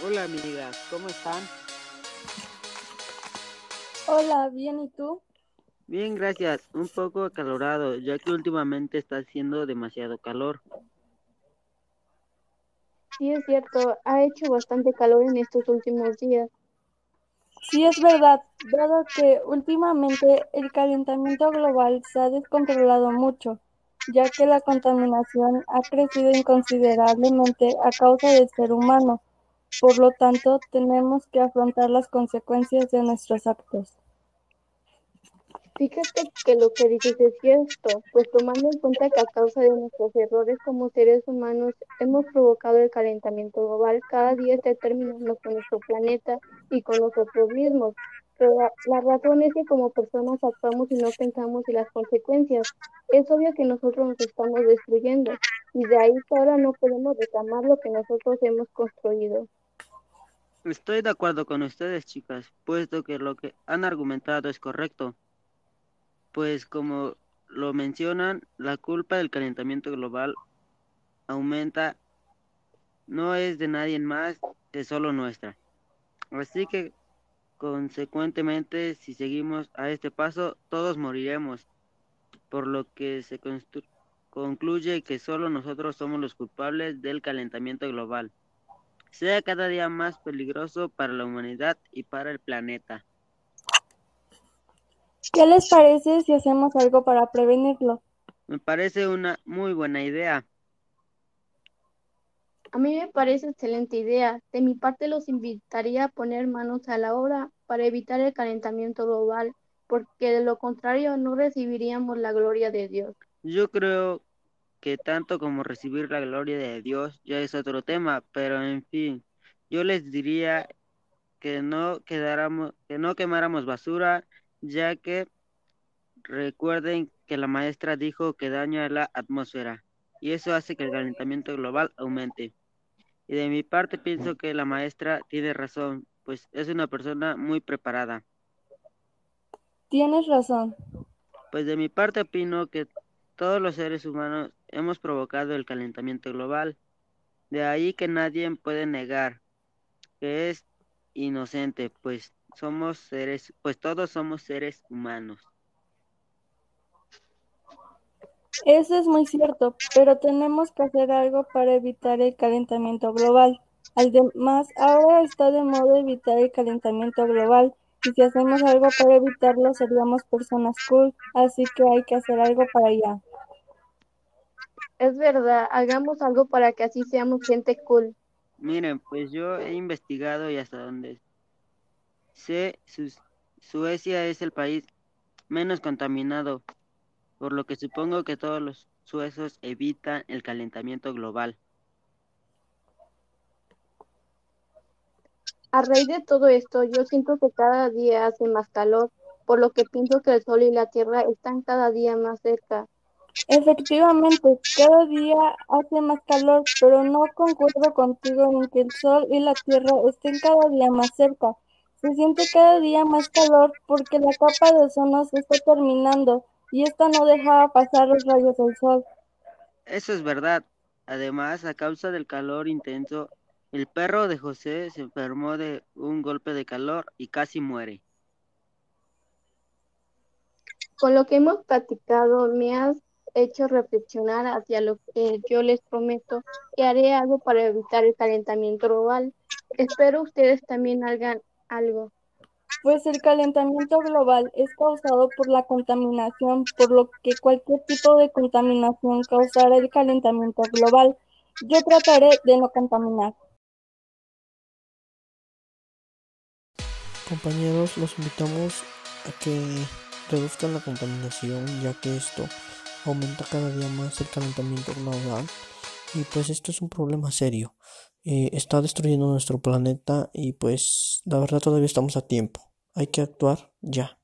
Hola amigas, ¿cómo están? Hola, bien, ¿y tú? Bien, gracias. Un poco acalorado, ya que últimamente está haciendo demasiado calor. Sí, es cierto, ha hecho bastante calor en estos últimos días. Sí, es verdad, dado que últimamente el calentamiento global se ha descontrolado mucho, ya que la contaminación ha crecido inconsiderablemente a causa del ser humano. Por lo tanto, tenemos que afrontar las consecuencias de nuestros actos. Fíjate que lo que dices es cierto, pues tomando en cuenta que a causa de nuestros errores como seres humanos hemos provocado el calentamiento global, cada día está terminando con nuestro planeta y con nosotros mismos. Pero la, la razón es que como personas actuamos y no pensamos en las consecuencias. Es obvio que nosotros nos estamos destruyendo y de ahí ahora no podemos reclamar lo que nosotros hemos construido. Estoy de acuerdo con ustedes, chicas, puesto que lo que han argumentado es correcto. Pues como lo mencionan, la culpa del calentamiento global aumenta no es de nadie más que solo nuestra. Así que consecuentemente, si seguimos a este paso, todos moriremos, por lo que se concluye que solo nosotros somos los culpables del calentamiento global. Sea cada día más peligroso para la humanidad y para el planeta. ¿Qué les parece si hacemos algo para prevenirlo? Me parece una muy buena idea. A mí me parece excelente idea. De mi parte los invitaría a poner manos a la obra para evitar el calentamiento global, porque de lo contrario no recibiríamos la gloria de Dios. Yo creo que tanto como recibir la gloria de Dios ya es otro tema, pero en fin, yo les diría que no quedáramos, que no quemáramos basura ya que recuerden que la maestra dijo que daña la atmósfera y eso hace que el calentamiento global aumente. Y de mi parte pienso que la maestra tiene razón, pues es una persona muy preparada. Tienes razón. Pues de mi parte opino que todos los seres humanos hemos provocado el calentamiento global. De ahí que nadie puede negar que es inocente, pues somos seres, pues todos somos seres humanos. Eso es muy cierto, pero tenemos que hacer algo para evitar el calentamiento global. Además, ahora está de moda evitar el calentamiento global y si hacemos algo para evitarlo seríamos personas cool, así que hay que hacer algo para allá. Es verdad, hagamos algo para que así seamos gente cool. Miren, pues yo he investigado y hasta donde sé, Suecia es el país menos contaminado, por lo que supongo que todos los suezos evitan el calentamiento global. A raíz de todo esto, yo siento que cada día hace más calor, por lo que pienso que el sol y la tierra están cada día más cerca. Efectivamente, cada día hace más calor, pero no concuerdo contigo en que el sol y la tierra estén cada día más cerca. Se siente cada día más calor porque la capa de ozono se está terminando y esta no deja pasar los rayos del sol. Eso es verdad. Además, a causa del calor intenso, el perro de José se enfermó de un golpe de calor y casi muere. Con lo que hemos platicado, me has hecho reflexionar hacia lo que yo les prometo que haré algo para evitar el calentamiento global. Espero ustedes también hagan algo. Pues el calentamiento global es causado por la contaminación, por lo que cualquier tipo de contaminación causará el calentamiento global. Yo trataré de no contaminar. Compañeros, los invitamos a que reduzcan la contaminación, ya que esto aumenta cada día más el calentamiento global y pues esto es un problema serio. Eh, está destruyendo nuestro planeta y pues la verdad todavía estamos a tiempo. Hay que actuar ya.